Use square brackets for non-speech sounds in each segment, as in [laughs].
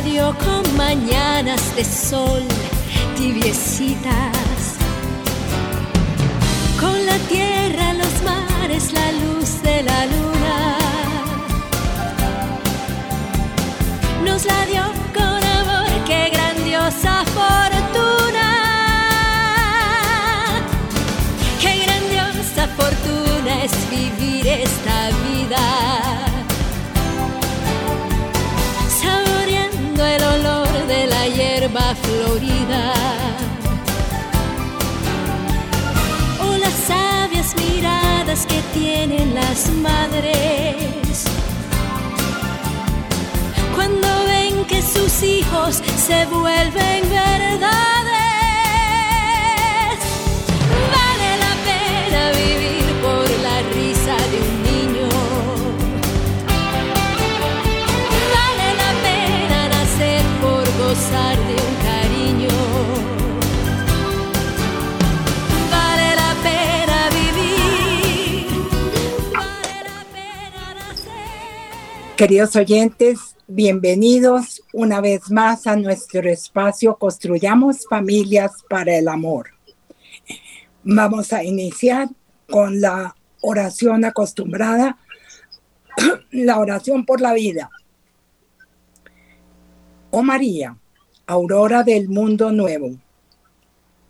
Nos la dio con mañanas de sol tibiecitas. Con la tierra, O las sabias miradas que tienen las madres. Cuando ven que sus hijos se vuelven verdades. Vale la pena vivir por la risa de un niño. Vale la pena nacer por gozar de un Queridos oyentes, bienvenidos una vez más a nuestro espacio Construyamos Familias para el Amor. Vamos a iniciar con la oración acostumbrada, [clears throat] la oración por la vida. Oh María, aurora del mundo nuevo,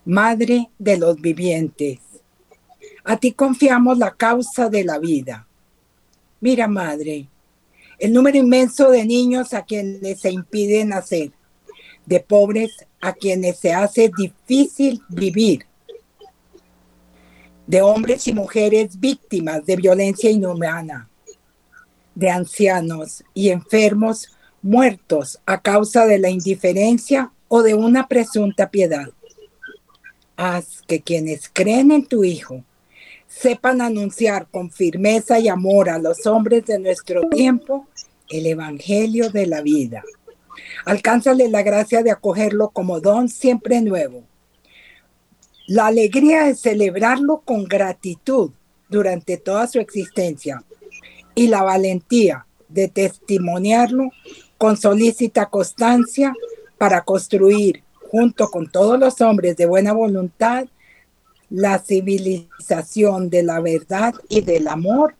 Madre de los vivientes, a ti confiamos la causa de la vida. Mira, Madre, el número inmenso de niños a quienes se impide nacer, de pobres a quienes se hace difícil vivir, de hombres y mujeres víctimas de violencia inhumana, de ancianos y enfermos muertos a causa de la indiferencia o de una presunta piedad. Haz que quienes creen en tu Hijo sepan anunciar con firmeza y amor a los hombres de nuestro tiempo el Evangelio de la vida. Alcánzale la gracia de acogerlo como don siempre nuevo. La alegría de celebrarlo con gratitud durante toda su existencia y la valentía de testimoniarlo con solícita constancia para construir, junto con todos los hombres de buena voluntad, la civilización de la verdad y del amor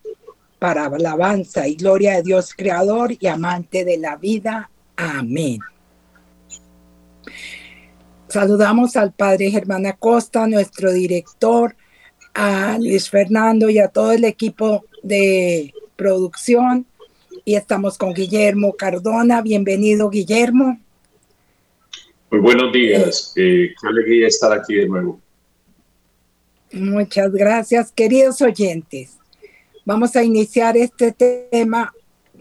para alabanza y gloria de Dios creador y amante de la vida. Amén. Saludamos al padre Germán Acosta, nuestro director, a Luis Fernando y a todo el equipo de producción. Y estamos con Guillermo Cardona. Bienvenido, Guillermo. Muy buenos días. Eh, qué alegría estar aquí de nuevo. Muchas gracias, queridos oyentes. Vamos a iniciar este tema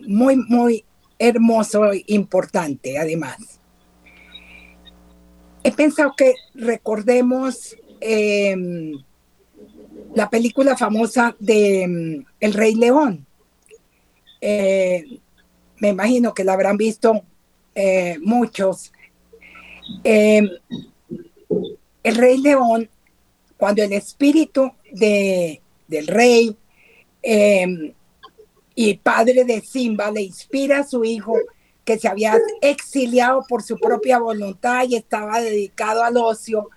muy, muy hermoso e importante, además. He pensado que recordemos eh, la película famosa de mm, El Rey León. Eh, me imagino que la habrán visto eh, muchos. Eh, el Rey León cuando el espíritu de, del rey eh, y padre de Simba le inspira a su hijo que se había exiliado por su propia voluntad y estaba dedicado al ocio,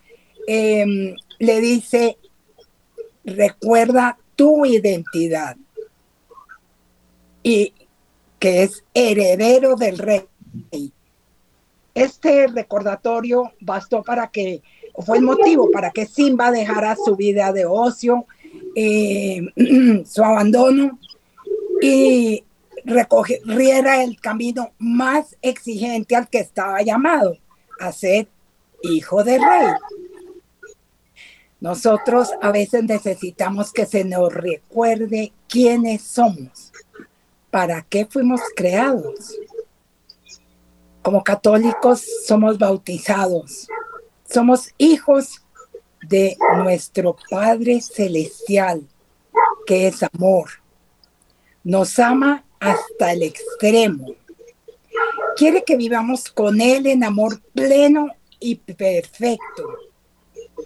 eh, le dice, recuerda tu identidad y que es heredero del rey. Este recordatorio bastó para que fue el motivo para que Simba dejara su vida de ocio, eh, [clears throat] su abandono y recorriera el camino más exigente al que estaba llamado, a ser hijo de rey. Nosotros a veces necesitamos que se nos recuerde quiénes somos, para qué fuimos creados. Como católicos somos bautizados, somos hijos de nuestro Padre Celestial, que es amor. Nos ama hasta el extremo. Quiere que vivamos con Él en amor pleno y perfecto.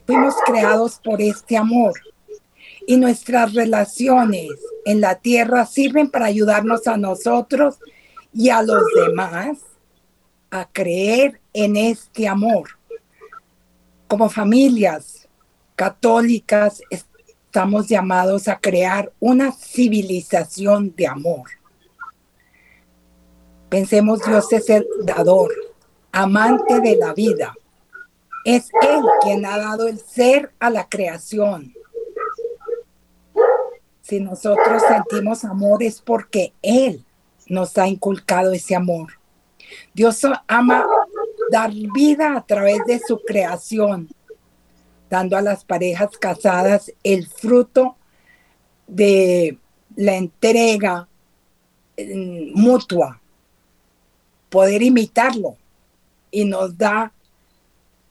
Fuimos creados por este amor y nuestras relaciones en la tierra sirven para ayudarnos a nosotros y a los demás a creer en este amor. Como familias católicas estamos llamados a crear una civilización de amor. Pensemos, Dios es el dador, amante de la vida. Es Él quien ha dado el ser a la creación. Si nosotros sentimos amor es porque Él nos ha inculcado ese amor. Dios ama dar vida a través de su creación, dando a las parejas casadas el fruto de la entrega mm, mutua, poder imitarlo. Y nos da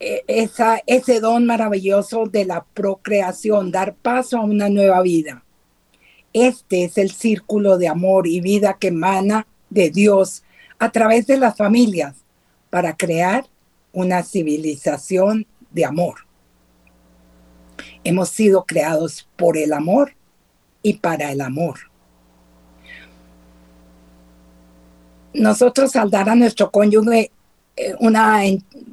eh, esa, ese don maravilloso de la procreación, dar paso a una nueva vida. Este es el círculo de amor y vida que emana de Dios a través de las familias para crear una civilización de amor. Hemos sido creados por el amor y para el amor. Nosotros al dar a nuestro cónyuge eh, un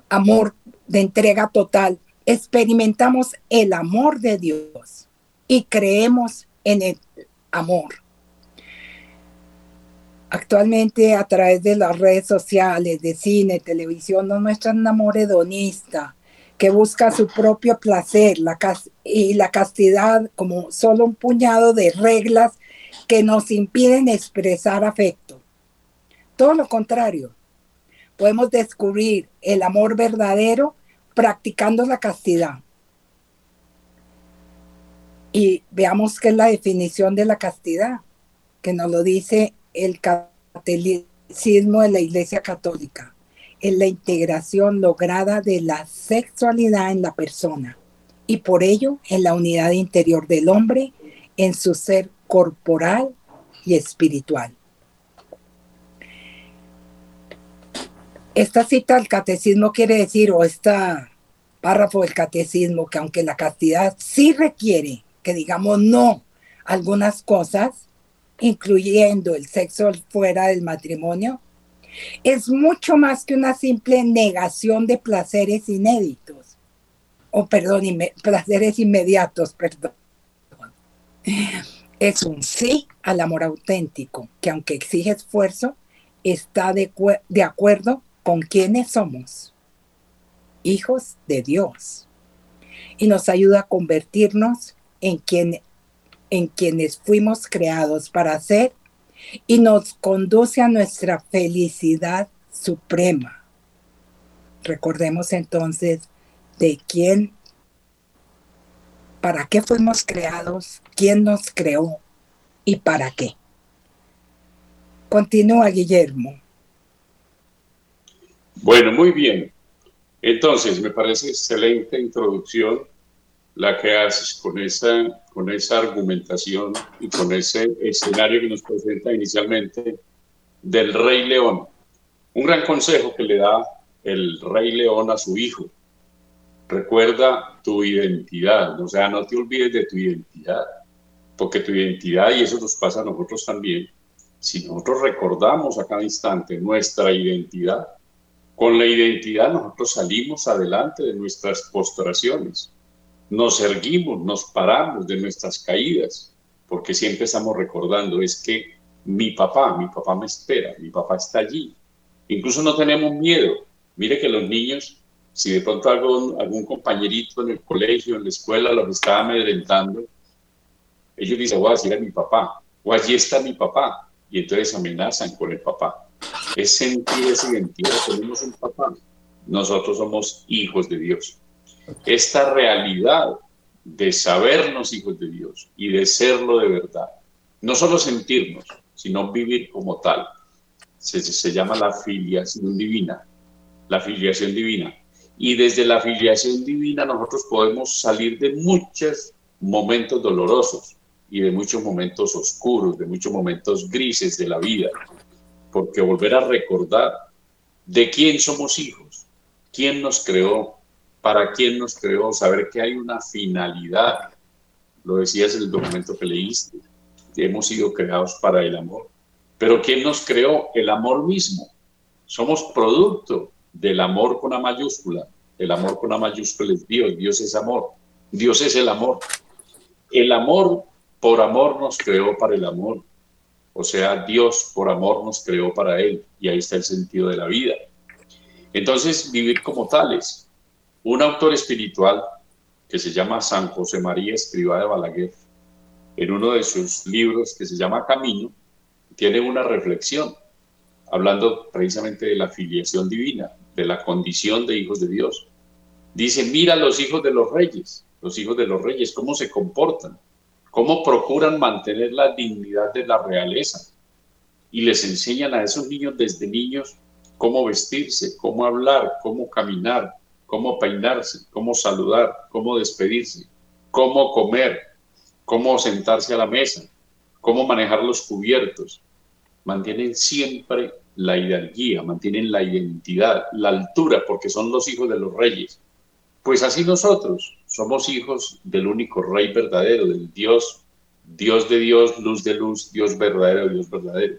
amor de entrega total, experimentamos el amor de Dios y creemos en el amor. Actualmente a través de las redes sociales, de cine, televisión, nos muestran un amor hedonista que busca su propio placer la y la castidad como solo un puñado de reglas que nos impiden expresar afecto. Todo lo contrario, podemos descubrir el amor verdadero practicando la castidad. Y veamos qué es la definición de la castidad, que nos lo dice el catolicismo de la Iglesia Católica. Es la integración lograda de la sexualidad en la persona y por ello en la unidad interior del hombre, en su ser corporal y espiritual. Esta cita del catecismo quiere decir, o esta párrafo del catecismo, que aunque la castidad sí requiere que digamos no algunas cosas, incluyendo el sexo fuera del matrimonio, es mucho más que una simple negación de placeres inéditos, o perdón, placeres inmediatos, perdón. Es un sí al amor auténtico, que aunque exige esfuerzo, está de, acuerdo con quienes somos, hijos de Dios, y nos ayuda a convertirnos en, quien, en quienes fuimos creados para ser y nos conduce a nuestra felicidad suprema. Recordemos entonces de quién, para qué fuimos creados, quién nos creó y para qué. Continúa Guillermo. Bueno, muy bien. Entonces, me parece excelente introducción la que haces con esa, con esa argumentación y con ese escenario que nos presenta inicialmente del Rey León. Un gran consejo que le da el Rey León a su hijo. Recuerda tu identidad, o sea, no te olvides de tu identidad, porque tu identidad, y eso nos pasa a nosotros también, si nosotros recordamos a cada instante nuestra identidad, con la identidad nosotros salimos adelante de nuestras postraciones nos erguimos, nos paramos de nuestras caídas, porque siempre estamos recordando, es que mi papá, mi papá me espera, mi papá está allí. Incluso no tenemos miedo. Mire que los niños, si de pronto algún, algún compañerito en el colegio, en la escuela, los está amedrentando, ellos dicen, voy a decir a mi papá, o allí está mi papá, y entonces amenazan con el papá. Es sentir esa identidad, tenemos un papá. Nosotros somos hijos de Dios esta realidad de sabernos hijos de Dios y de serlo de verdad. No solo sentirnos, sino vivir como tal. Se, llama la filiación divina, la filiación divina. Y desde la filiación divina nosotros podemos salir de muchos momentos dolorosos y de muchos momentos oscuros, de muchos momentos grises de la vida, porque volver a recordar de quién somos hijos, quién nos creó, para quién nos creó, saber que hay una finalidad lo decías en el documento que leíste, hemos sido creados para el amor. Pero ¿quién nos creó? El amor mismo. Somos producto del amor con una mayúscula. El amor con una mayúscula es Dios, Dios es amor, Dios es el amor. El amor por amor nos creó para el amor. O sea, Dios por amor nos creó para Él. Y ahí está el sentido de la vida. Entonces, vivir como tales. Un autor espiritual que se llama San José María Escriba de Balaguer, en uno de sus libros que se llama Camino, tiene una reflexión hablando precisamente de la filiación divina, de la condición de hijos de Dios. Dice, mira los hijos de los reyes, los hijos de los reyes, cómo se comportan, cómo procuran mantener la dignidad de la realeza. Y les enseñan a esos niños desde niños cómo vestirse, cómo hablar, cómo caminar, cómo peinarse, cómo saludar, cómo despedirse, cómo comer, cómo sentarse a la mesa, cómo manejar los cubiertos. Mantienen siempre la hidalguía, mantienen la identidad, la altura, porque son los hijos de los reyes. Pues así nosotros somos hijos del único rey verdadero, del Dios, Dios de Dios, luz de luz, Dios verdadero, Dios verdadero.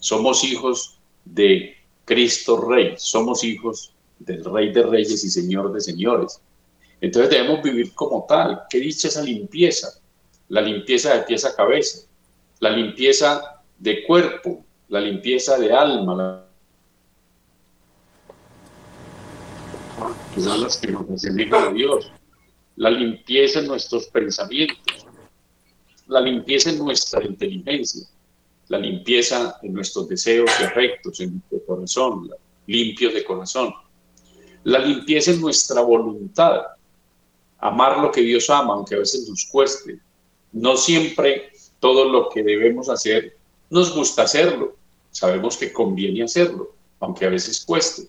Somos hijos de Cristo Rey, somos hijos del Rey de Reyes y Señor de Señores. Entonces debemos vivir como tal. ¿Qué dicha esa limpieza? La limpieza de pies a cabeza, la limpieza de cuerpo, la limpieza de alma, son las que nos a Dios, la limpieza en nuestros pensamientos, la limpieza en nuestra inteligencia, la limpieza en nuestros deseos y afectos, en nuestro corazón, limpios de corazón. La limpieza en nuestra voluntad, amar lo que Dios ama, aunque a veces nos cueste. No siempre todo lo que debemos hacer nos gusta hacerlo. Sabemos que conviene hacerlo, aunque a veces cueste.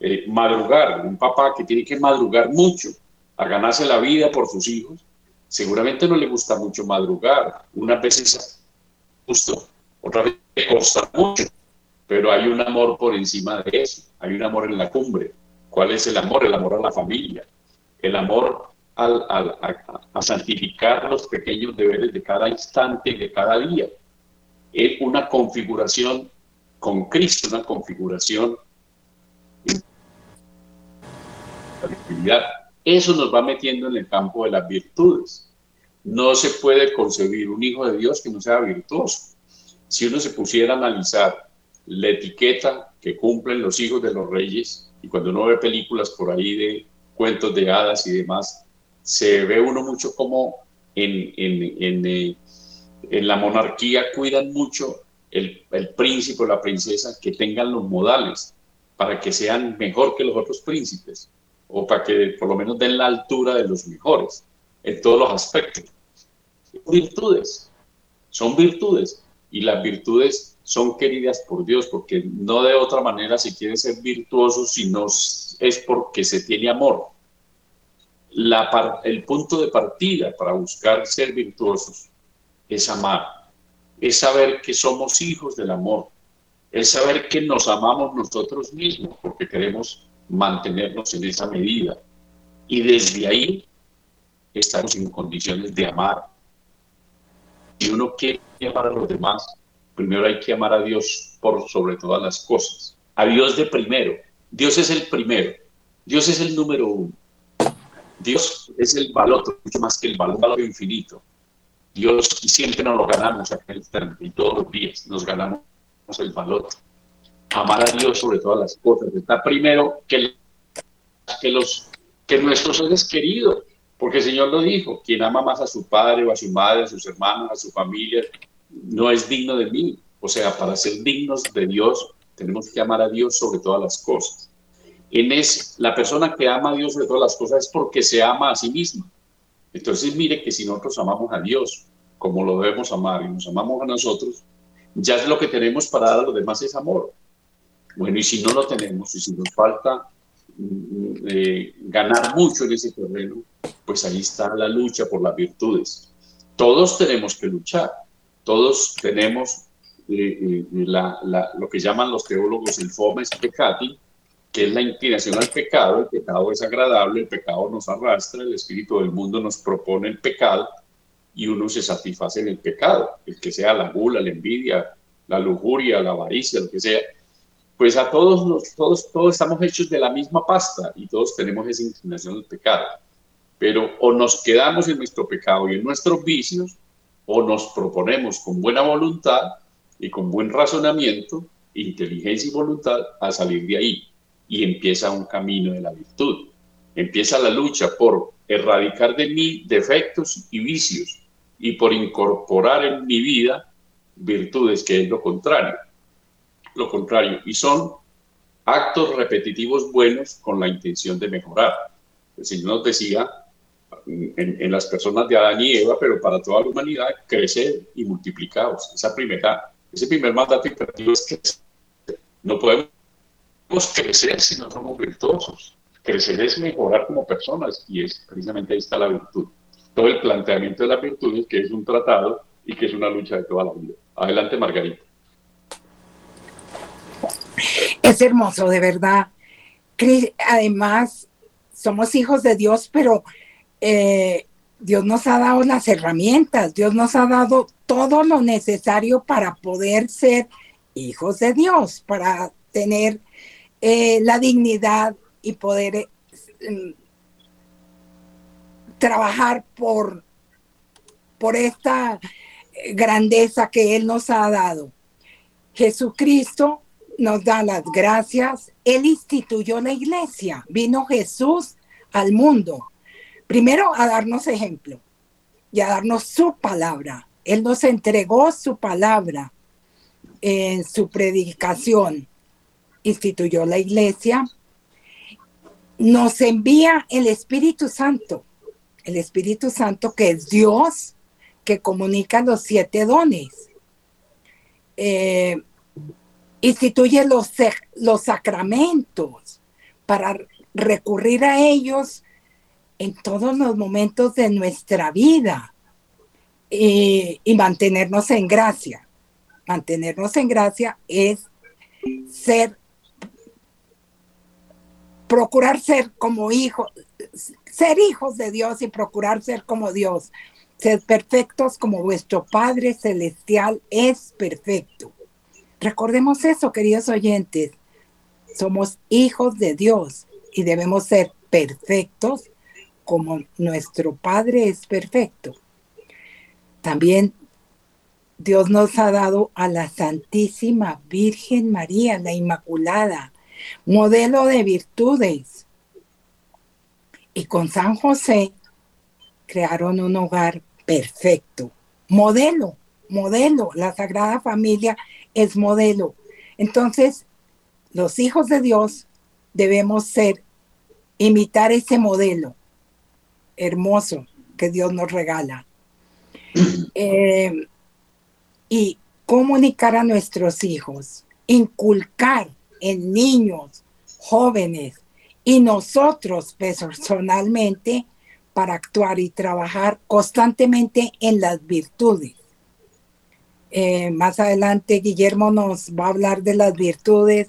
Eh, madrugar, un papá que tiene que madrugar mucho a ganarse la vida por sus hijos, seguramente no le gusta mucho madrugar. Unas veces justo otra vez costa mucho, pero hay un amor por encima de eso, hay un amor en la cumbre. ¿Cuál es el amor? El amor a la familia, el amor al, a, santificar los pequeños deberes de cada instante, de cada día. Es una configuración con Cristo, una configuración Eso nos va metiendo en el campo de las virtudes. No se puede concebir un hijo de Dios que no sea virtuoso si uno se pusiera a analizar la etiqueta que cumplen los hijos de los reyes, y cuando uno ve películas por ahí de cuentos de hadas y demás, se ve uno mucho como en, en, eh, en, la monarquía cuidan mucho el, el príncipe o la princesa que tengan los modales para que sean mejor que los otros príncipes o para que por lo menos den la altura de los mejores en todos los aspectos. Virtudes, son virtudes y las virtudes son queridas por Dios, porque no de otra manera se quiere ser virtuoso, sino es porque se tiene amor. La, el punto de partida para buscar ser virtuosos es amar, es saber que somos hijos del amor, es saber que nos amamos nosotros mismos, porque queremos mantenernos en esa medida. Y desde ahí estamos en condiciones de amar. Y uno quiere amar a los demás, primero hay que amar a Dios por sobre todas las cosas. A Dios de primero. Dios es el primero. Dios es el número uno. Dios es el valor, mucho más que el valor, valor infinito. Dios siempre nos lo ganamos y todos los días nos ganamos el valor. Amar a Dios sobre todas las cosas. Está primero que, que, los, que nuestros seres queridos, porque el Señor lo dijo, quien ama más a su padre o a su madre, a sus hermanos, a su familia, no es digno de mí. O sea, para ser dignos de Dios, tenemos que amar a Dios sobre todas las cosas. En es, la persona que ama a Dios sobre todas las cosas es porque se ama a sí misma. Entonces, mire que si nosotros amamos a Dios como lo debemos amar y nos amamos a nosotros, ya es lo que tenemos para dar a los demás es amor. Bueno, y si no lo tenemos, y si nos falta mm, eh, ganar mucho en ese terreno, pues ahí está la lucha por las virtudes. Todos tenemos que luchar, todos tenemos eh, eh, lo que llaman los teólogos el fomes peccati, que es la inclinación al pecado, el pecado es agradable, el pecado nos arrastra, el espíritu del mundo nos propone el pecado, y uno se satisface en el pecado, el que sea la gula, la envidia, la lujuria, la avaricia, lo que sea. Pues a todos, los, todos, todos estamos hechos de la misma pasta y todos tenemos esa inclinación al pecado. Pero o nos quedamos en nuestro pecado y en nuestros vicios, o nos proponemos con buena voluntad y con buen razonamiento, inteligencia y voluntad a salir de ahí. Y empieza un camino de la virtud. Empieza la lucha por erradicar de mí defectos y vicios y por incorporar en mi vida virtudes, que es lo contrario. Lo contrario. Y son actos repetitivos buenos con la intención de mejorar. El Señor nos decía en, las personas de Adán y Eva, pero para toda la humanidad, crecer y multiplicados. Esa primera, ese primer mandato imperativo es que no podemos crecer si no somos virtuosos. Crecer es mejorar como personas y es precisamente ahí está la virtud. Todo el planteamiento de las virtudes, que es un tratado y que es una lucha de toda la vida. Adelante, Margarita. Es hermoso, de verdad. Además, somos hijos de Dios, pero eh, Dios nos ha dado las herramientas, Dios nos ha dado todo lo necesario para poder ser hijos de Dios, para tener eh, la dignidad y poder eh, mm, trabajar por, por esta grandeza que Él nos ha dado. Jesucristo nos da las gracias. Él instituyó la iglesia. Vino Jesús al mundo. Primero a darnos ejemplo y a darnos su palabra. Él nos entregó su palabra en su predicación. Instituyó la iglesia. Nos envía el Espíritu Santo. El Espíritu Santo que es Dios que comunica los siete dones. Eh, instituye los, los sacramentos para recurrir a ellos en todos los momentos de nuestra vida y mantenernos en gracia. Mantenernos en gracia es ser, procurar ser como hijos, ser hijos de Dios y procurar ser como Dios. Ser perfectos como vuestro Padre Celestial es perfecto. Recordemos eso, queridos oyentes. Somos hijos de Dios y debemos ser perfectos como nuestro Padre es perfecto. También Dios nos ha dado a la Santísima Virgen María, la Inmaculada, modelo de virtudes. Y con San José crearon un hogar perfecto, modelo, modelo. La Sagrada Familia es modelo. Entonces, los hijos de Dios debemos ser, imitar ese modelo hermoso que Dios nos regala. Eh, y comunicar a nuestros hijos, inculcar en niños, jóvenes y nosotros personalmente para actuar y trabajar constantemente en las virtudes. Eh, más adelante Guillermo nos va a hablar de las virtudes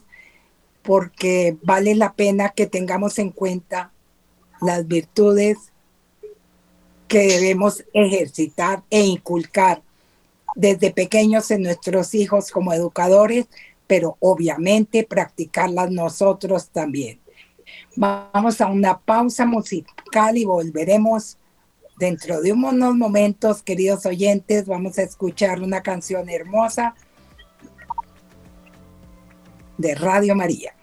porque vale la pena que tengamos en cuenta las virtudes que debemos ejercitar e inculcar desde pequeños en nuestros hijos como educadores, pero obviamente practicarlas nosotros también. Vamos a una pausa musical y volveremos dentro de unos momentos, queridos oyentes. Vamos a escuchar una canción hermosa de Radio María.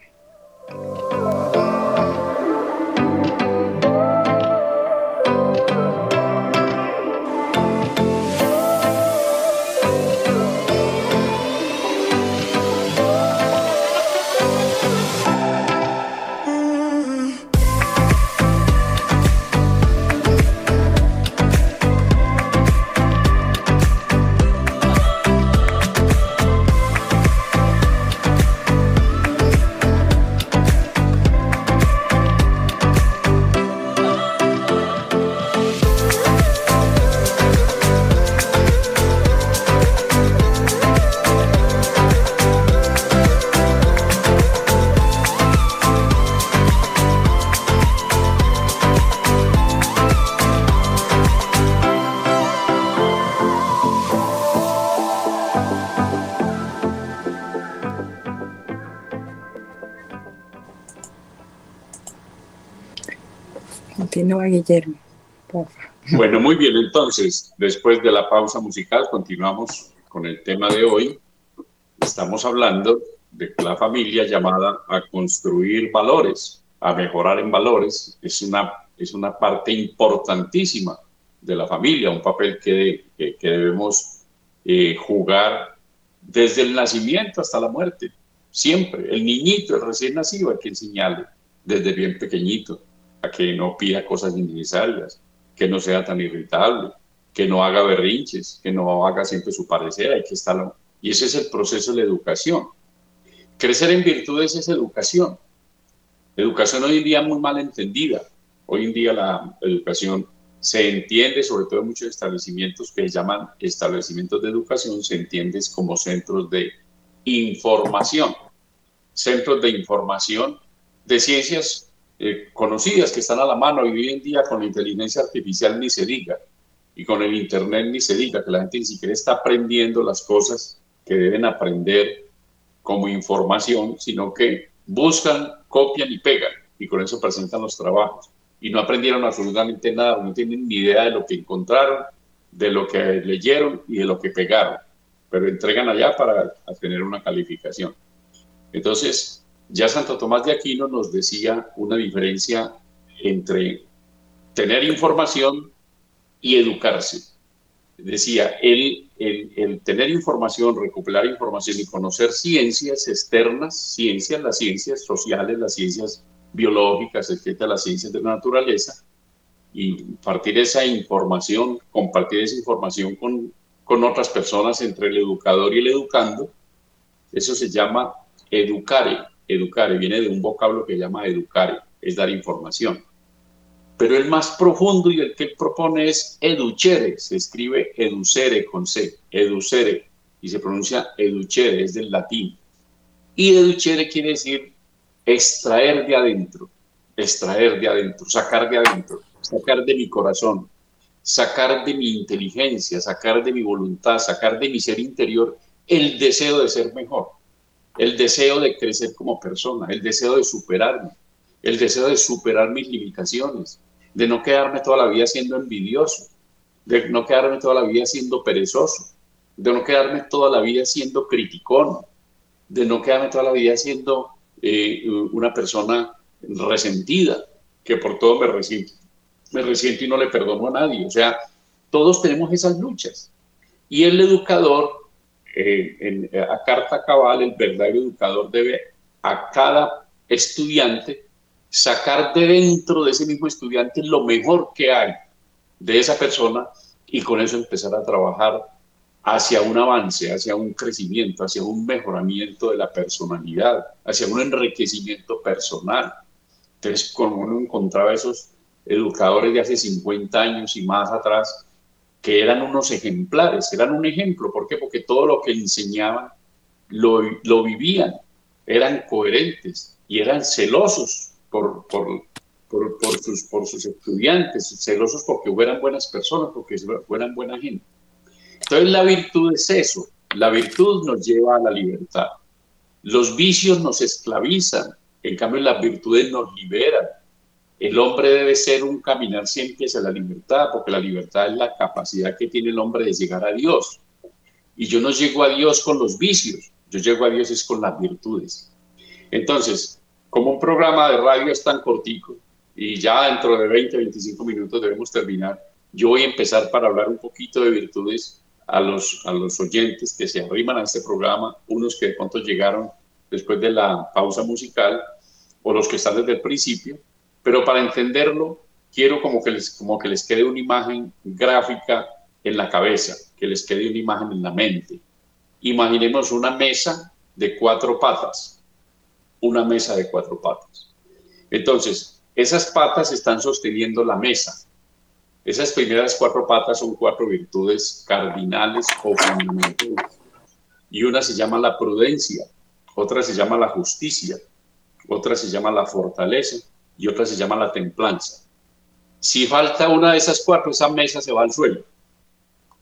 Guillermo. Bueno, muy bien. Entonces, después de la pausa musical, continuamos con el tema de hoy. Estamos hablando de la familia llamada a construir valores, a mejorar en valores. Es una, es una parte importantísima de la familia, un papel que, que, debemos eh, jugar desde el nacimiento hasta la muerte. Siempre. El niñito, el recién nacido, hay que enseñarle desde bien pequeñito que no pida cosas innecesarias, que no sea tan irritable, que no haga berrinches, que no haga siempre su parecer, hay que estar... Y ese es el proceso de la educación. Crecer en virtudes es educación. Educación hoy en día muy mal entendida. Hoy en día la educación se entiende, sobre todo en muchos establecimientos que se llaman establecimientos de educación, se entiende como centros de información. Centros de información de ciencias eh, conocidas que están a la mano y hoy en día con la inteligencia artificial ni se diga y con el Internet ni se diga que la gente ni siquiera está aprendiendo las cosas que deben aprender como información, sino que buscan, copian y pegan y con eso presentan los trabajos. Y no aprendieron absolutamente nada, no tienen ni idea de lo que encontraron, de lo que leyeron y de lo que pegaron, pero entregan allá para tener una calificación. Entonces, ya Santo Tomás de Aquino nos decía una diferencia entre tener información y educarse. Decía, el, el, tener información, recuperar información y conocer ciencias externas, ciencias, las ciencias sociales, las ciencias biológicas, etcétera, las ciencias de la naturaleza, y partir esa información, compartir esa información con, con otras personas entre el educador y el educando, eso se llama educare, educare, viene de un vocablo que llama educare, es dar información. Pero el más profundo y el que propone es educere, se escribe educere con C, educere, y se pronuncia educere, es del latín. Y educere quiere decir extraer de adentro, extraer de adentro, sacar de adentro, sacar de mi corazón, sacar de mi inteligencia, sacar de mi voluntad, sacar de mi ser interior el deseo de ser mejor el deseo de crecer como persona, el deseo de superarme, el deseo de superar mis limitaciones, de no quedarme toda la vida siendo envidioso, de no quedarme toda la vida siendo perezoso, de no quedarme toda la vida siendo criticón, de no quedarme toda la vida siendo eh, una persona resentida, que por todo me resiente, me resiento y no le perdono a nadie. O sea, todos tenemos esas luchas. Y el educador eh, en, a carta cabal, el verdadero educador debe a cada estudiante sacar de dentro de ese mismo estudiante lo mejor que hay de esa persona y con eso empezar a trabajar hacia un avance, hacia un crecimiento, hacia un mejoramiento de la personalidad, hacia un enriquecimiento personal. Entonces, como uno encontraba esos educadores de hace 50 años y más atrás, que eran unos ejemplares, eran un ejemplo. ¿Por qué? Porque todo lo que enseñaban lo, lo vivían, eran coherentes y eran celosos por, por, por, por, sus, por sus estudiantes, celosos porque fueran buenas personas, porque fueran buena gente. Entonces la virtud es eso, la virtud nos lleva a la libertad. Los vicios nos esclavizan, en cambio las virtudes nos liberan. El hombre debe ser un caminar siempre hacia la libertad, porque la libertad es la capacidad que tiene el hombre de llegar a Dios. Y yo no llego a Dios con los vicios, yo llego a Dios es con las virtudes. Entonces, como un programa de radio es tan cortico y ya dentro de 20, 25 minutos debemos terminar, yo voy a empezar para hablar un poquito de virtudes a los, a los oyentes que se arriman a este programa, unos que de pronto llegaron después de la pausa musical o los que están desde el principio, pero para entenderlo, quiero como que les, como que les quede una imagen gráfica en la cabeza, que les quede una imagen en la mente. Imaginemos una mesa de cuatro patas, una mesa de cuatro patas. Entonces, esas patas están sosteniendo la mesa. Esas primeras cuatro patas son cuatro virtudes cardinales o fundamentales. Y una se llama la prudencia, otra se llama la justicia, otra se llama la fortaleza y otra se llama la templanza. Si falta una de esas cuatro, esa mesa se va al suelo.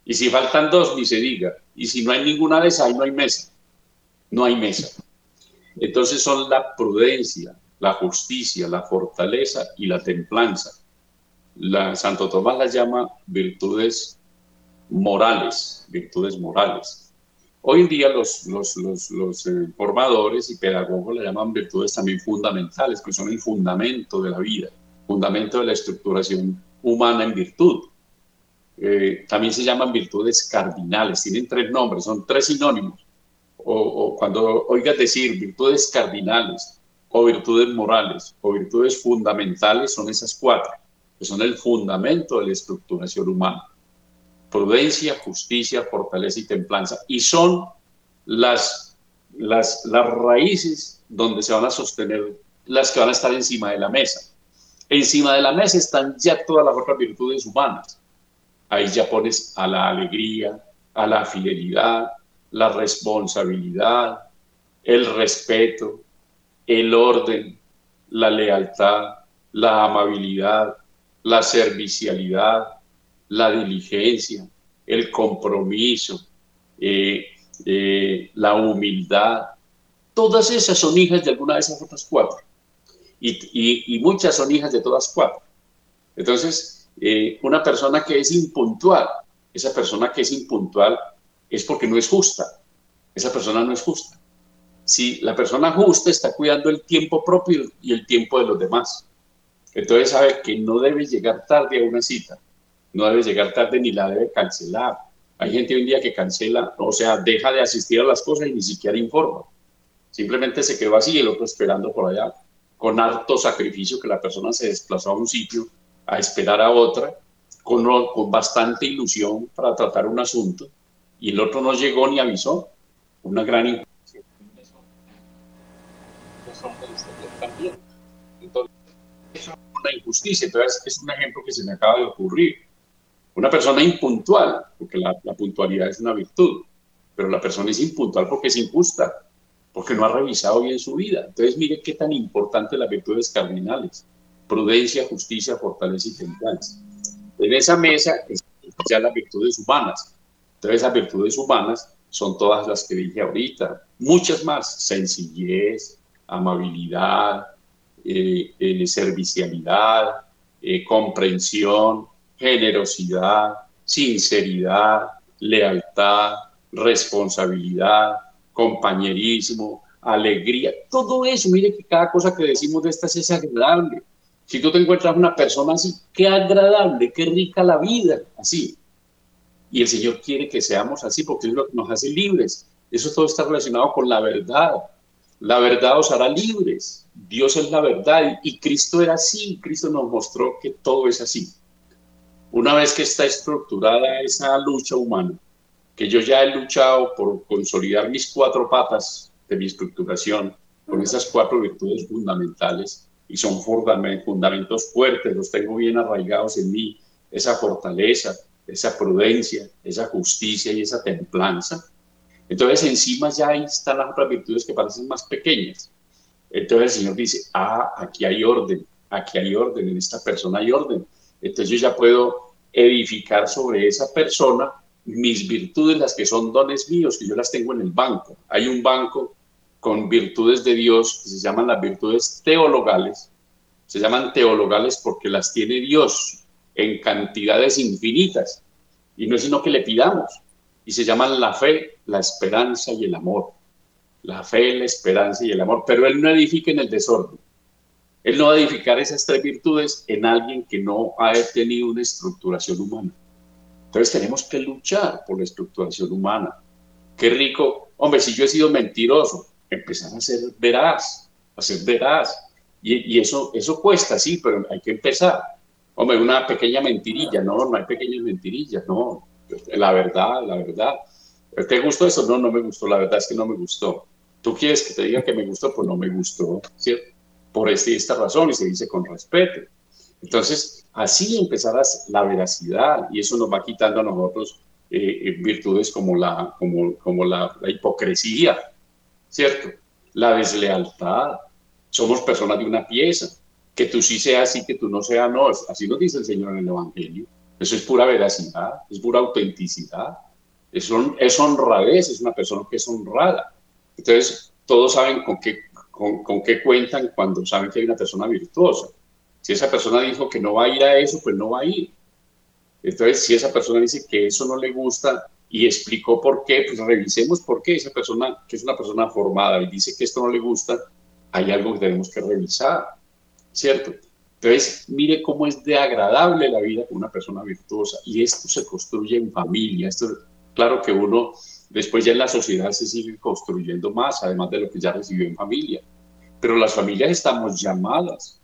Y si faltan dos, ni se diga. Y si no hay ninguna de esas, ahí no hay mesa. No hay mesa. Entonces son la prudencia, la justicia, la fortaleza y la templanza. la, Santo Tomás las llama virtudes morales, virtudes morales. Hoy en día los, los, eh, formadores y pedagogos la llaman virtudes también fundamentales, que son el fundamento de la vida, fundamento de la estructuración humana en virtud. Eh, también se llaman virtudes cardinales, tienen tres nombres, son tres sinónimos. O, o, cuando oigas decir virtudes cardinales, o virtudes morales, o virtudes fundamentales, son esas cuatro, que son el fundamento de la estructuración humana. Prudencia, justicia, fortaleza y templanza. Y son las, las, las raíces donde se van a sostener las que van a estar encima de la mesa. Encima de la mesa están ya todas las otras virtudes humanas Ahí ya pones a la alegría, a la fidelidad, la responsabilidad, el respeto, el orden, la lealtad, la amabilidad, la servicialidad, la diligencia, el compromiso, eh, eh, la humildad. Todas esas son hijas de alguna de esas otras cuatro. Y, muchas son hijas de todas cuatro. Entonces, eh, una persona que es impuntual, esa persona que es impuntual es porque no es justa. Esa persona no es justa. Si la persona justa está cuidando el tiempo propio y el tiempo de los demás, entonces sabe que no debe llegar tarde a una cita, no debe llegar tarde ni la debe cancelar. Hay gente hoy en día que cancela, o sea, deja de asistir a las cosas y ni siquiera informa. Simplemente se quedó así el otro esperando por allá, con harto sacrificio que la persona se desplazó a un sitio a esperar a otra con, con bastante ilusión para tratar un asunto y el otro no llegó ni avisó. Una gran injusticia. Entonces, es una injusticia. Entonces, es un ejemplo que se me acaba de ocurrir. Una persona impuntual, porque la, la puntualidad es una virtud, pero la persona es impuntual porque es injusta, porque no ha revisado bien su vida. Entonces, mire qué tan importante las virtudes cardinales prudencia, justicia, fortaleza y templanza. En esa mesa están ya las virtudes humanas. Entonces, esas virtudes humanas son todas las que dije ahorita, muchas más, sencillez, amabilidad, eh, eh, servicialidad, eh, comprensión, generosidad, sinceridad, lealtad, responsabilidad, compañerismo, alegría, todo eso, mire que cada cosa que decimos de estas es agradable. Si tú te encuentras una persona así, qué agradable, qué rica la vida, así. Y el Señor quiere que seamos así porque es lo que nos hace libres. Eso todo está relacionado con la verdad. La verdad os hará libres. Dios es la verdad y Cristo era así. Cristo nos mostró que todo es así. Una vez que está estructurada esa lucha humana, que yo ya he luchado por consolidar mis cuatro patas de mi estructuración, con esas cuatro virtudes fundamentales, y son fundamentos fuertes, los tengo bien arraigados en mí, esa fortaleza, esa prudencia, esa justicia y esa templanza. Entonces encima ya están las otras virtudes que parecen más pequeñas. Entonces el Señor dice, ah, aquí hay orden, aquí hay orden, en esta persona hay orden. Entonces yo ya puedo edificar sobre esa persona mis virtudes, las que son dones míos, que yo las tengo en el banco. Hay un banco con virtudes de Dios que se llaman las virtudes teologales. Se llaman teologales porque las tiene Dios en cantidades infinitas. Y no es sino que le pidamos. Y se llaman la fe, la esperanza y el amor. La fe, la esperanza y el amor. Pero Él no edifica en el desorden. Él no va edificar esas tres virtudes en alguien que no ha tenido una estructuración humana. Entonces tenemos que luchar por la estructuración humana. Qué rico. Hombre, si yo he sido mentiroso, empezar a ser veraz, a ser veraz. Y, eso, eso cuesta, sí, pero hay que empezar. Hombre, una pequeña mentirilla, no, no hay pequeñas mentirillas, no. La verdad, la verdad. ¿Te gustó eso? No, no me gustó, la verdad es que no me gustó. Tú quieres que te diga que me gustó, pues no me gustó, ¿cierto? Por esta y esta razón, y se dice con respeto. Entonces, así empezarás la veracidad, y eso nos va quitando a nosotros eh, eh, virtudes como la, como, como la, hipocresía, ¿cierto? La deslealtad. Somos personas de una pieza. Que tú sí seas y que tú no seas no. Así nos dice el Señor en el Evangelio. Eso es pura veracidad, es pura autenticidad. Es, es honradez, es una persona que es honrada. Entonces, todos saben con qué, con, qué cuentan cuando saben que hay una persona virtuosa. Si esa persona dijo que no va a ir a eso, pues no va a ir. Entonces, si esa persona dice que eso no le gusta y explicó por qué, pues revisemos por qué esa persona, que es una persona formada y dice que esto no le gusta, hay algo que tenemos que revisar, ¿cierto? Entonces, mire cómo es de agradable la vida con una persona virtuosa y esto se construye en familia. Claro que uno después ya en la sociedad se sigue construyendo más, además de lo que ya recibió en familia. Pero las familias estamos llamadas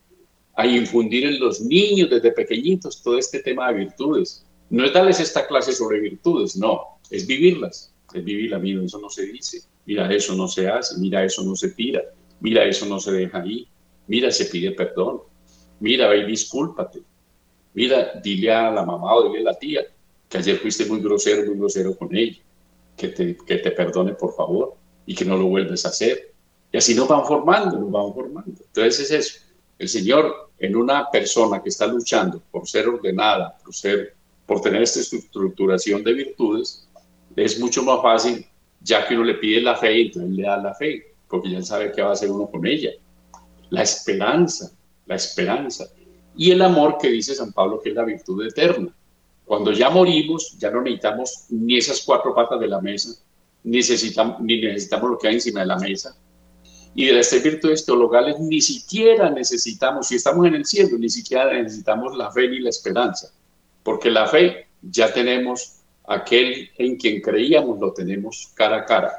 a infundir en los niños desde pequeñitos todo este tema de virtudes. No es darles esta clase sobre virtudes, no, es vivirlas. Es vivir la vida, eso no se dice. Mira, eso no se hace, mira, eso no se tira, mira, eso no se deja ahí, mira, se pide perdón, mira, ve discúlpate, mira, dile a la mamá o dile a la tía que ayer fuiste muy grosero, muy grosero con ella, que te, que te perdone por favor y que no lo vuelves a hacer. Y así nos van formando, nos van formando. Entonces es eso. El Señor en una persona que está luchando por ser ordenada, por, ser, por tener esta estructuración de virtudes, es mucho más fácil, ya que uno le pide la fe, entonces le da la fe, porque ya sabe qué va a hacer uno con ella. La esperanza, la esperanza. Y el amor que dice San Pablo que es la virtud eterna. Cuando ya morimos, ya no necesitamos ni esas cuatro patas de la mesa, necesitamos, ni necesitamos lo que hay encima de la mesa, y de las virtudes teologales ni siquiera necesitamos, si estamos en el cielo, ni siquiera necesitamos la fe ni la esperanza, porque la fe ya tenemos aquel en quien creíamos, lo tenemos cara a cara.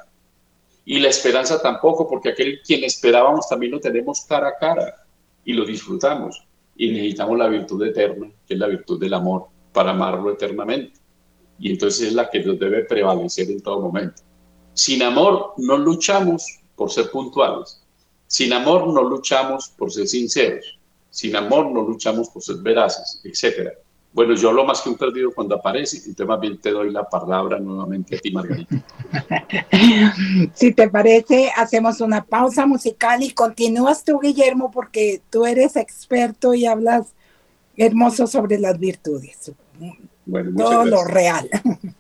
Y la esperanza tampoco, porque aquel quien esperábamos también lo tenemos cara a cara y lo disfrutamos. Y necesitamos la virtud eterna, que es la virtud del amor, para amarlo eternamente. Y entonces es la que nos debe prevalecer en todo momento. Sin amor no luchamos por ser puntuales. Sin amor no luchamos por ser sinceros. Sin amor no luchamos por ser veraces, etc. Bueno, yo lo más que un perdido cuando aparece, entonces más bien te doy la palabra nuevamente a ti, Margarita. [laughs] Si te parece, hacemos una pausa musical y continúas tú, Guillermo, porque tú eres experto y hablas hermoso sobre las virtudes. Bueno, Todo lo real. [laughs]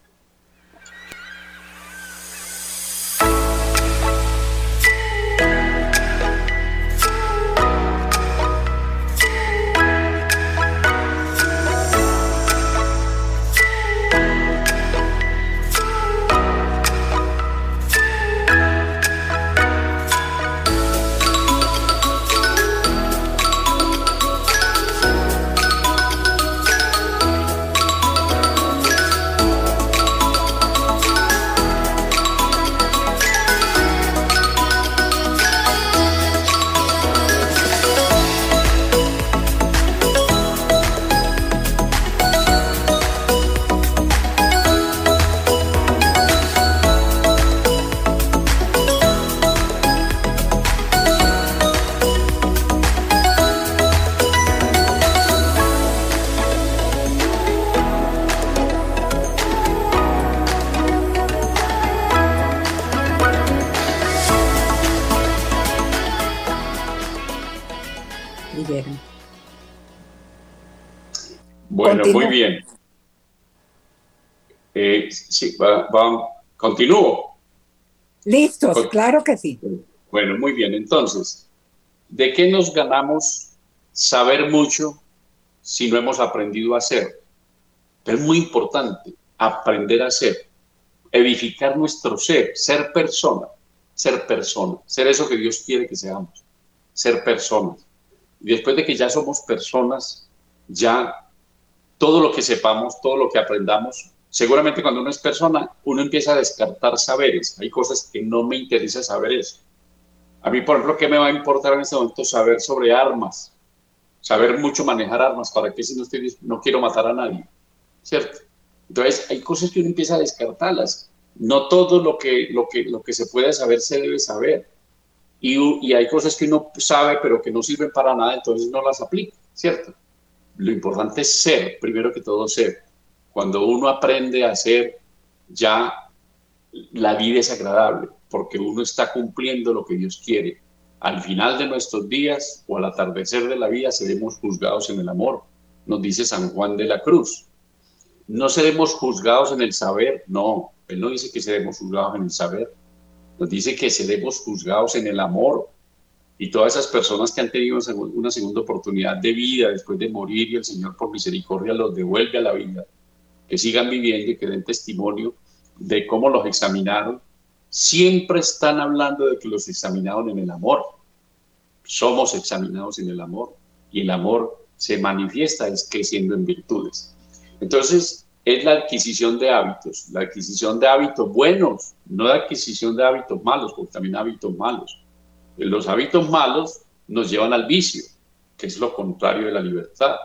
Continúo. Listos, claro que sí. Bueno, muy bien. Entonces, ¿de qué nos ganamos saber mucho si no hemos aprendido a hacer? Es muy importante aprender a hacer, edificar nuestro ser, ser persona, ser persona, ser eso que Dios quiere que seamos, ser personas. Y después de que ya somos personas, ya todo lo que sepamos, todo lo que aprendamos, Seguramente cuando uno es persona, uno empieza a descartar saberes. Hay cosas que no me interesa saber eso. A mí, por ejemplo, ¿qué me va a importar en este momento saber sobre armas? Saber mucho manejar armas. ¿Para qué si no, estoy, no quiero matar a nadie? ¿Cierto? Entonces, hay cosas que uno empieza a descartarlas. No todo lo que, lo que, lo que se puede saber se debe saber. Y, y hay cosas que uno sabe pero que no sirven para nada, entonces no las aplica, ¿cierto? Lo importante es ser, primero que todo ser. Cuando uno aprende a hacer, ya la vida es agradable, porque uno está cumpliendo lo que Dios quiere. Al final de nuestros días o al atardecer de la vida seremos juzgados en el amor, nos dice San Juan de la Cruz. No seremos juzgados en el saber, no, él no dice que seremos juzgados en el saber, nos dice que seremos juzgados en el amor, y todas esas personas que han tenido una segunda oportunidad de vida después de morir y el Señor por misericordia los devuelve a la vida, que sigan viviendo y que den testimonio de cómo los examinaron, siempre están hablando de que los examinaron en el amor. Somos examinados en el amor y el amor se manifiesta es creciendo en virtudes. Entonces, es la adquisición de hábitos, la adquisición de hábitos buenos, no la adquisición de hábitos malos, porque también hábitos malos. Los hábitos malos nos llevan al vicio, que es lo contrario de la libertad.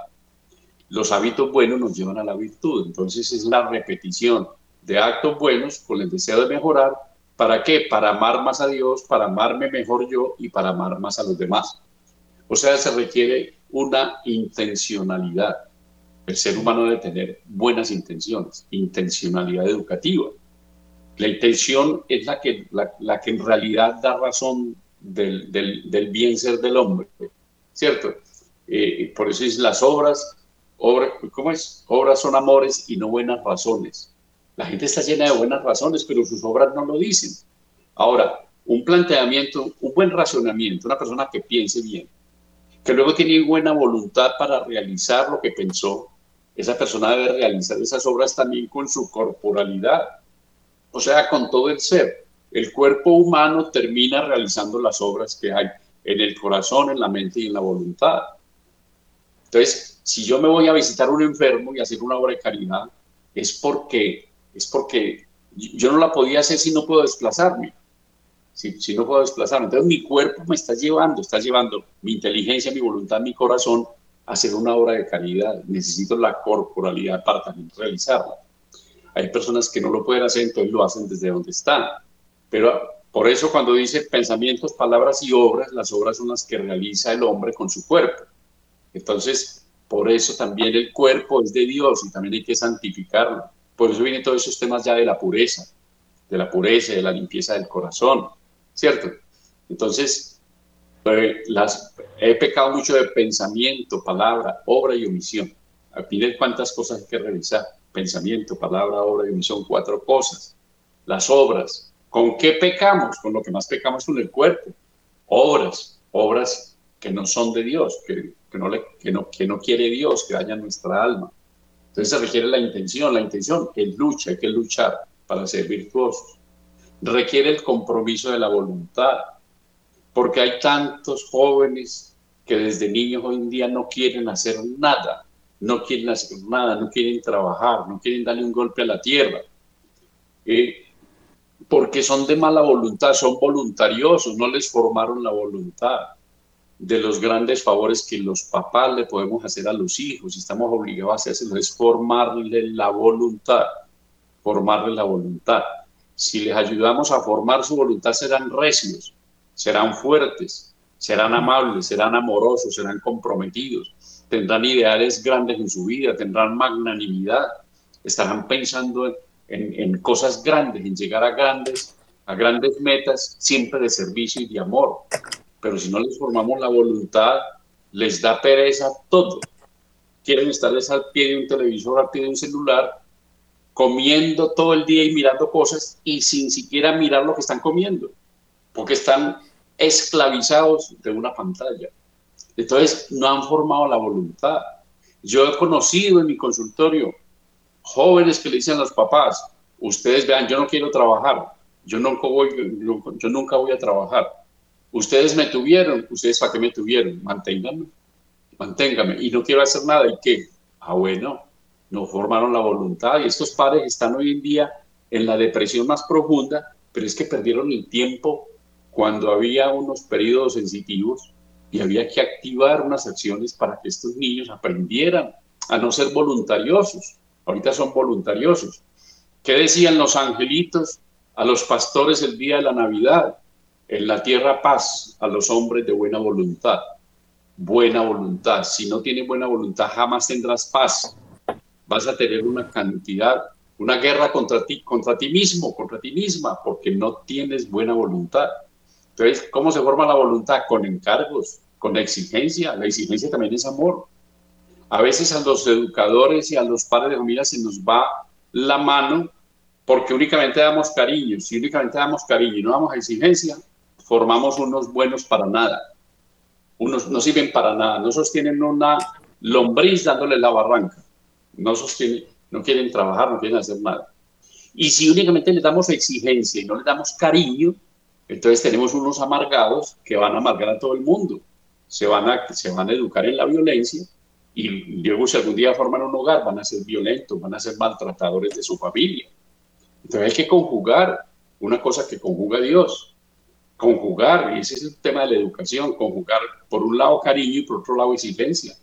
Los hábitos buenos nos llevan a la virtud. Entonces es la repetición de actos buenos con el deseo de mejorar. ¿Para qué? Para amar más a Dios, para amarme mejor yo y para amar más a los demás. O sea, se requiere una intencionalidad. El ser humano debe tener buenas intenciones, intencionalidad educativa. La intención es la que, la, que en realidad da razón del, bien ser del hombre, ¿cierto? Eh, por eso es las obras, obra, ¿cómo es? Obras son amores y no buenas razones. La gente está llena de buenas razones, pero sus obras no lo dicen. Ahora, un planteamiento, un buen razonamiento, una persona que piense bien, que luego tiene buena voluntad para realizar lo que pensó, esa persona debe realizar esas obras también con su corporalidad, o sea, con todo el ser. El cuerpo humano termina realizando las obras que hay en el corazón, en la mente y en la voluntad. Entonces, si yo me voy a visitar a un enfermo y hacer una obra de caridad, es porque, es porque yo no la podía hacer si no puedo desplazarme si, no puedo desplazarme. Entonces mi cuerpo me está llevando, está llevando mi inteligencia, mi voluntad, mi corazón a hacer una obra de caridad. Necesito la corporalidad para también realizarla. Hay personas que no lo pueden hacer, entonces lo hacen desde donde están. Pero por eso cuando dice pensamientos, palabras y obras, las obras son las que realiza el hombre con su cuerpo. Entonces, por eso también el cuerpo es de Dios y también hay que santificarlo. Por eso vienen todos esos temas ya de la pureza, de la pureza, de la limpieza del corazón, ¿cierto? Entonces, eh, las, he pecado mucho de pensamiento, palabra, obra y omisión. A fin de cuántas cosas hay que revisar. Pensamiento, palabra, obra y omisión, cuatro cosas. Las obras. ¿Con qué pecamos? Con lo que más pecamos con el cuerpo. Obras, obras que no son de Dios, que, no, que no quiere Dios, que dañan nuestra alma. Entonces se requiere la intención. La intención es lucha, hay que luchar para ser virtuosos requiere el compromiso de la voluntad, porque hay tantos jóvenes que desde niños hoy en día no quieren hacer nada, no quieren hacer nada, no quieren trabajar, no quieren darle un golpe a la tierra, eh, porque son de mala voluntad, son voluntariosos, no les formaron la voluntad de los grandes favores que los papás le podemos hacer a los hijos y estamos obligados a hacerlo, es formarle la voluntad, formarle la voluntad. Si les ayudamos a formar su voluntad, serán recios, serán fuertes, serán amables, serán amorosos, serán comprometidos, tendrán ideales grandes en su vida, tendrán magnanimidad, estarán pensando en, cosas grandes, en llegar a grandes, a grandes metas, siempre de servicio y de amor. Pero si no les formamos la voluntad, les da pereza todo. Quieren estarles al pie de un televisor, al pie de un celular, comiendo todo el día y mirando cosas y sin siquiera mirar lo que están comiendo, porque están esclavizados de una pantalla. Entonces, no han formado la voluntad. Yo he conocido en mi consultorio jóvenes que le dicen a los papás, ustedes vean, yo no quiero trabajar, yo nunca voy, a trabajar. Ustedes me tuvieron, ustedes para qué me tuvieron, manténganme, manténgame, y no quiero hacer nada, ¿y qué? Ah, bueno, no formaron la voluntad y estos padres están hoy en día en la depresión más profunda, pero es que perdieron el tiempo cuando había unos periodos sensitivos y había que activar unas acciones para que estos niños aprendieran a no ser voluntariosos. Ahorita son voluntariosos. ¿Qué decían los angelitos a los pastores el día de la Navidad? En la tierra paz a los hombres de buena voluntad. Buena voluntad. Si no tienes buena voluntad, jamás tendrás paz vas a tener una cantidad, una guerra contra ti, contra ti mismo, contra ti misma, porque no tienes buena voluntad. Entonces, ¿cómo se forma la voluntad? Con encargos, con exigencia. La exigencia también es amor. A veces a los educadores y a los padres de familia se nos va la mano porque únicamente damos cariño. Si únicamente damos cariño y no damos exigencia, formamos unos buenos para nada. unos no sirven para nada, no sostienen una lombriz dándole la barranca, no sostienen, no quieren trabajar, no quieren hacer nada. Y si únicamente le damos exigencia y no le damos cariño, entonces tenemos unos amargados que van a amargar a todo el mundo, se van a, se van a educar en la violencia y luego si algún día forman un hogar van a ser violentos, van a ser maltratadores de su familia. Entonces hay que conjugar una cosa que conjuga Dios, conjugar, y ese es el tema de la educación, conjugar por un lado cariño y por otro lado exigencia.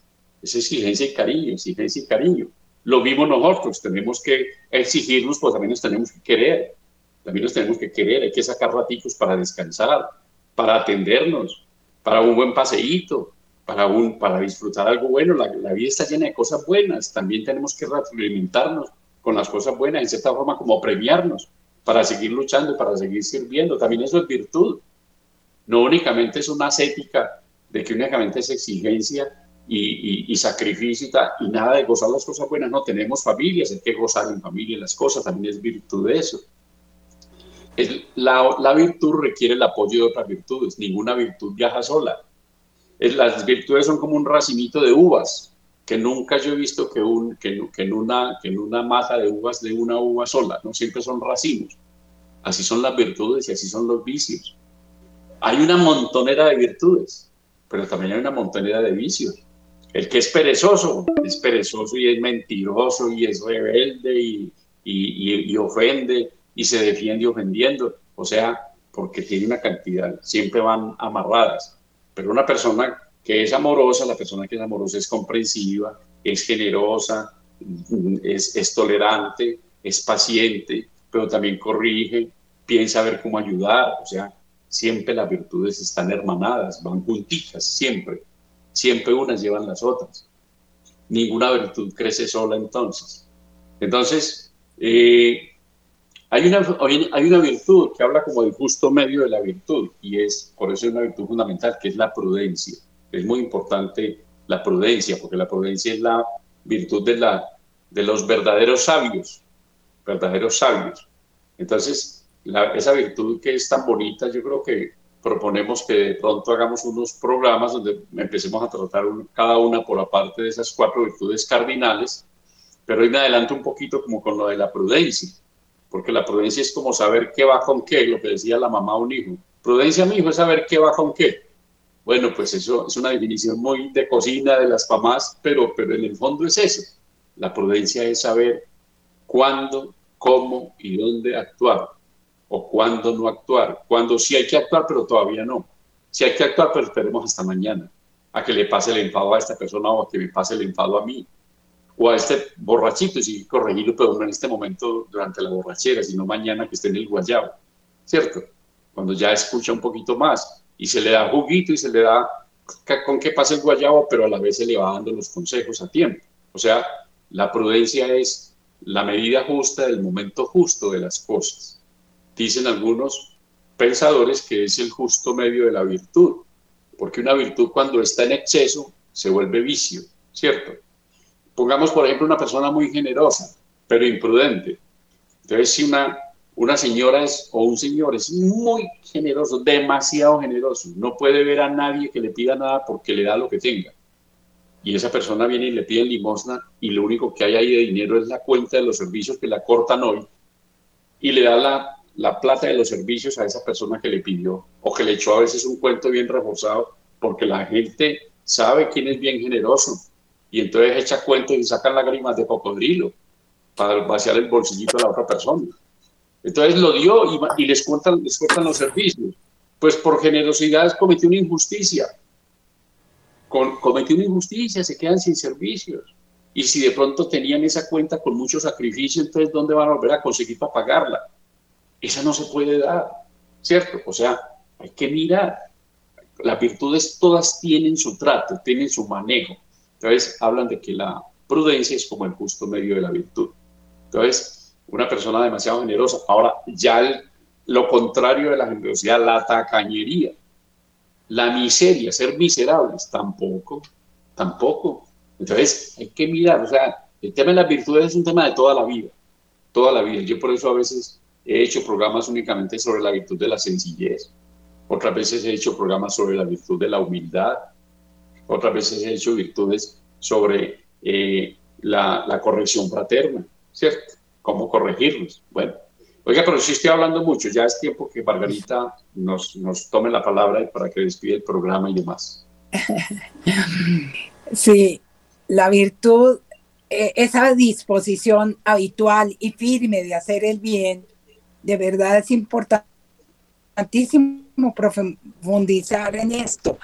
Es exigencia y cariño, exigencia y cariño. Lo mismo nosotros, tenemos que exigirnos, pues también nos tenemos que querer, también nos tenemos que querer, hay que sacar raticos para descansar, para atendernos, para un buen paseíto, para, un, para disfrutar algo bueno. La, la vida está llena de cosas buenas, también tenemos que retroalimentarnos con las cosas buenas, en cierta forma como premiarnos para seguir luchando, para seguir sirviendo. También eso es virtud. No únicamente es una ascética de que únicamente es exigencia y, y, sacrificio y, y, nada de gozar las cosas buenas. No, tenemos familias, hay que gozar en familia las cosas, también es virtud de eso. la, la, virtud requiere el apoyo de otras virtudes, ninguna virtud viaja sola. Las virtudes son como un racimito de uvas, que nunca yo he visto que, un, que, que, en una, que en una de uvas de una uva sola, no siempre son racimos. Así son las virtudes y así son los vicios. Hay una montonera de virtudes, pero también hay una montonera de vicios. El que es perezoso, es perezoso y es mentiroso y es rebelde y, y, y, ofende y se defiende ofendiendo. O sea, porque tiene una cantidad, siempre van amarradas. Pero una persona que es amorosa, la persona que es amorosa es comprensiva, es generosa, es, tolerante, es paciente, pero también corrige, piensa ver cómo ayudar. O sea, siempre las virtudes están hermanadas, van juntitas, siempre siempre unas llevan las otras. Ninguna virtud crece sola entonces. Entonces, eh, hay, una, hay una virtud que habla como del justo medio de la virtud y es, por eso es una virtud fundamental, que es la prudencia. Es muy importante la prudencia, porque la prudencia es la virtud de, la, de los verdaderos sabios, verdaderos sabios. Entonces, esa virtud que es tan bonita, yo creo que proponemos que de pronto hagamos unos programas donde empecemos a tratar cada una por aparte de esas cuatro virtudes cardinales, pero hoy me adelanto un poquito como con lo de la prudencia, porque la prudencia es como saber qué va con qué, lo que decía la mamá a un hijo. Prudencia, mi hijo, es saber qué va con qué. Bueno, pues eso es una definición muy de cocina de las mamás, pero, pero en el fondo es eso. La prudencia es saber cuándo, cómo y dónde actuar o cuándo no actuar, cuando sí hay que actuar, pero todavía no. Si hay que actuar, pero esperemos hasta mañana, a que le pase el enfado a esta persona o a que me pase el enfado a mí, o a este borrachito, sí corregirlo, pero no en este momento durante la borrachera, sino mañana que esté en el guayabo, ¿cierto? Cuando ya escucha un poquito más y se le da juguito y se le da con que pase el guayabo, pero a la vez se le va dando los consejos a tiempo. O sea, la prudencia es la medida justa del momento justo de las cosas dicen algunos pensadores que es el justo medio de la virtud, porque una virtud cuando está en exceso se vuelve vicio, ¿cierto? Pongamos, por ejemplo, una persona muy generosa, pero imprudente. Entonces, si una, una señora es, o un señor es muy generoso, demasiado generoso, no puede ver a nadie que le pida nada porque le da lo que tenga. Y esa persona viene y le pide limosna y lo único que hay ahí de dinero es la cuenta de los servicios que la cortan hoy y le da la la plata de los servicios a esa persona que le pidió o que le echó a veces un cuento bien reforzado, porque la gente sabe quién es bien generoso y entonces echa cuentos y sacan lágrimas de cocodrilo para vaciar el bolsillito a la otra persona. Entonces lo dio y, les, cuentan, les cortan los servicios. Pues por generosidad cometió una injusticia. cometió una injusticia, se quedan sin servicios. Y si de pronto tenían esa cuenta con mucho sacrificio, entonces ¿dónde van a volver a conseguir para pagarla? esa no se puede dar, ¿cierto? O sea, hay que mirar. Las virtudes todas tienen su trato, tienen su manejo. Entonces, hablan de que la prudencia es como el justo medio de la virtud. Entonces, una persona demasiado generosa. Ahora, ya lo contrario de la generosidad, la tacañería, la miseria, ser miserables, tampoco, tampoco. Entonces, hay que mirar. O sea, el tema de las virtudes es un tema de toda la vida, toda la vida. Yo por eso a veces He hecho programas únicamente sobre la virtud de la sencillez. Otras veces he hecho programas sobre la virtud de la humildad. Otras veces he hecho virtudes sobre eh, la, corrección fraterna, ¿cierto? ¿Cómo corregirlos? Bueno, oiga, pero si estoy hablando mucho, ya es tiempo que Margarita nos, nos tome la palabra para que despide el programa y demás. [laughs] Sí, la virtud, eh, esa disposición habitual y firme de hacer el bien, de verdad es importantísimo profundizar en esto.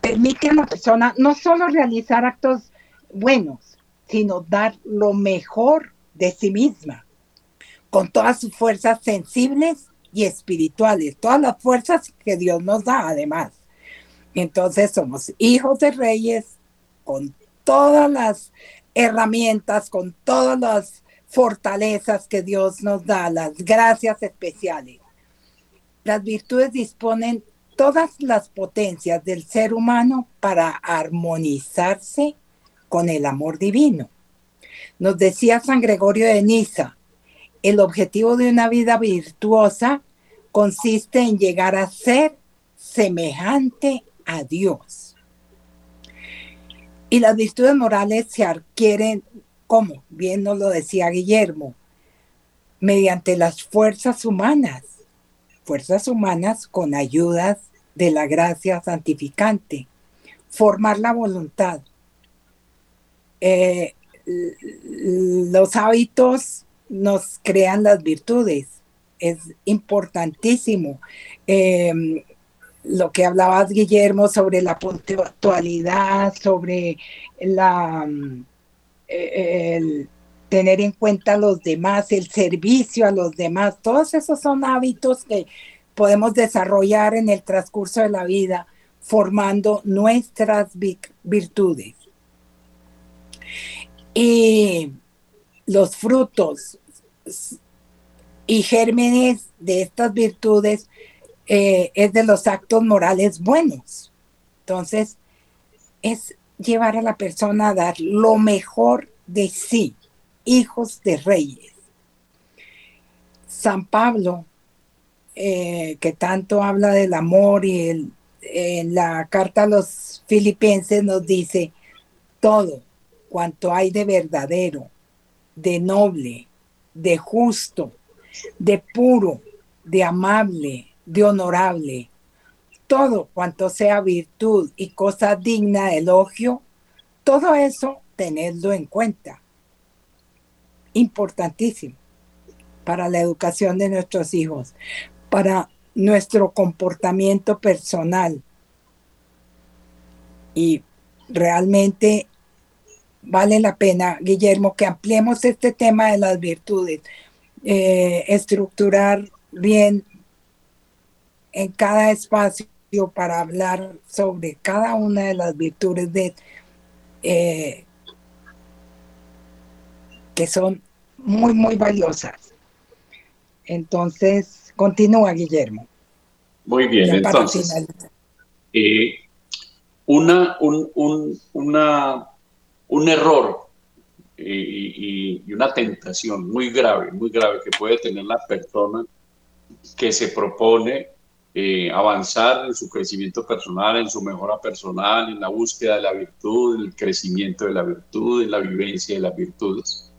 Permite a la persona no solo realizar actos buenos, sino dar lo mejor de sí misma, con todas sus fuerzas sensibles y espirituales, todas las fuerzas que Dios nos da además. Entonces somos hijos de reyes con todas las herramientas, con todas las fortalezas que Dios nos da, las gracias especiales. Las virtudes disponen todas las potencias del ser humano para armonizarse con el amor divino. Nos decía San Gregorio de Niza, el objetivo de una vida virtuosa consiste en llegar a ser semejante a Dios. Y las virtudes morales se adquieren, como bien nos lo decía Guillermo, mediante las fuerzas humanas, fuerzas humanas con ayudas de la gracia santificante, formar la voluntad, eh, los hábitos nos crean las virtudes. Es importantísimo. Eh, lo que hablabas, Guillermo, sobre la puntualidad, sobre la, eh, el tener en cuenta a los demás, el servicio a los demás, todos esos son hábitos que podemos desarrollar en el transcurso de la vida, formando nuestras virtudes. Y los frutos y gérmenes de estas virtudes eh, es de los actos morales buenos. Entonces, es llevar a la persona a dar lo mejor de sí, hijos de reyes. San Pablo, eh, que tanto habla del amor y en la carta a los filipenses nos dice, todo cuanto hay de verdadero, de noble, de justo, de puro, de amable, de honorable, todo cuanto sea virtud y cosa digna de elogio, todo eso tenedlo en cuenta. Importantísimo para la educación de nuestros hijos, para nuestro comportamiento personal. Y realmente vale la pena, Guillermo, que ampliemos este tema de las virtudes, eh, estructurar bien en cada espacio para hablar sobre cada una de las virtudes de, eh, que son muy, muy valiosas. Entonces, continúa, Guillermo. Muy bien, entonces. Eh, una, un, una un error y, una tentación muy grave, muy grave que puede tener la persona que se propone eh, avanzar en su crecimiento personal, en su mejora personal, en la búsqueda de la virtud, en el crecimiento de la virtud, en la vivencia de las virtudes.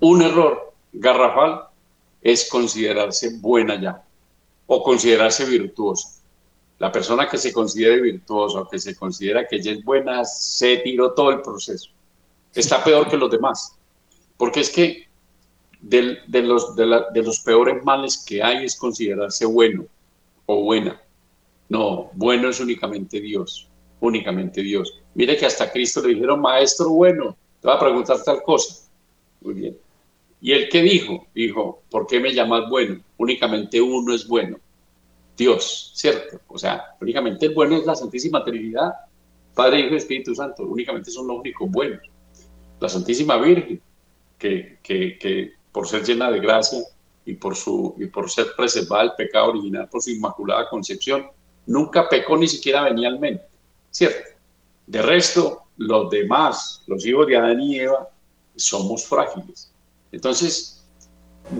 Un error garrafal es considerarse buena ya o considerarse virtuosa. La persona que se considere virtuosa o que se considera que ella es buena se tiró todo el proceso está peor que los demás. Porque es que de, los, de, los peores males que hay es considerarse bueno o buena. No, bueno es únicamente Dios, únicamente Dios. Mire que hasta Cristo le dijeron, maestro bueno, te va a preguntar tal cosa. Muy bien. ¿Y él qué dijo? Dijo, ¿por qué me llamas bueno? Únicamente uno es bueno, Dios, ¿cierto? O sea, únicamente el bueno es la Santísima Trinidad, Padre, Hijo y Espíritu Santo, únicamente son los únicos buenos la Santísima Virgen, que, que, por ser llena de gracia y por, su, y por ser preservada del pecado original por su inmaculada concepción, nunca pecó ni siquiera venía al mente, ¿cierto? De resto, los demás, los hijos de Adán y Eva, somos frágiles. Entonces,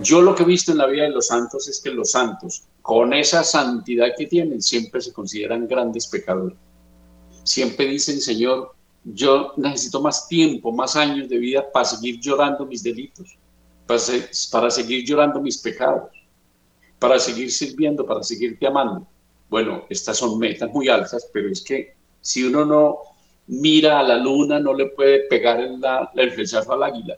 yo lo que he visto en la vida de los santos es que los santos, con esa santidad que tienen, siempre se consideran grandes pecadores siempre dicen, Señor, yo necesito más tiempo, más años de vida para seguir llorando mis delitos, para, para seguir llorando mis pecados, para seguir sirviendo, para seguirte amando. Bueno, estas son metas muy altas, pero es que si uno no mira a la luna, no le puede pegar el, el flechazo al águila.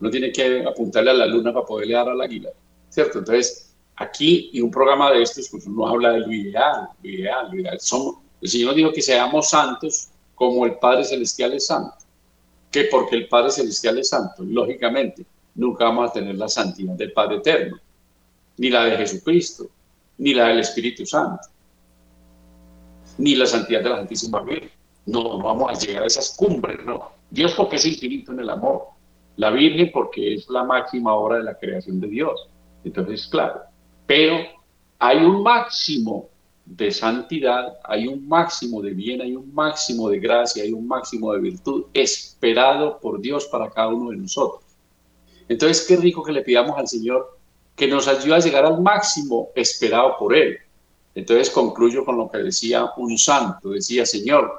Uno tiene que apuntarle a la luna para poderle dar al águila, ¿cierto? Entonces, aquí, y un programa de estos, pues uno habla de lo ideal, lo ideal, lo ideal. Somos, el Señor dijo que seamos santos como el Padre Celestial es santo. Que porque el Padre Celestial es santo, lógicamente, nunca vamos a tener la santidad del Padre Eterno, ni la de Jesucristo, ni la del Espíritu Santo, ni la santidad de la Santísima Virgen. No vamos a llegar a esas cumbres, no. Dios porque es infinito en el amor. La Virgen porque es la máxima obra de la creación de Dios. Entonces, claro, pero hay un máximo de santidad, hay un máximo de bien, hay un máximo de gracia, hay un máximo de virtud esperado por Dios para cada uno de nosotros. Entonces, qué rico que le pidamos al Señor que nos ayude a llegar al máximo esperado por Él. Entonces concluyo con lo que decía un santo, decía, Señor,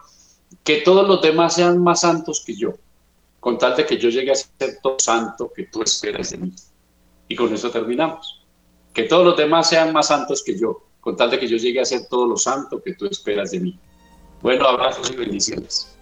que todos los demás sean más santos que yo, con tal de que yo llegue a ser todo santo que tú esperas de mí. Y con eso terminamos. Que todos los demás sean más santos que yo, con tal de que yo llegue a ser todo lo santo que tú esperas de mí. Bueno, abrazos y bendiciones.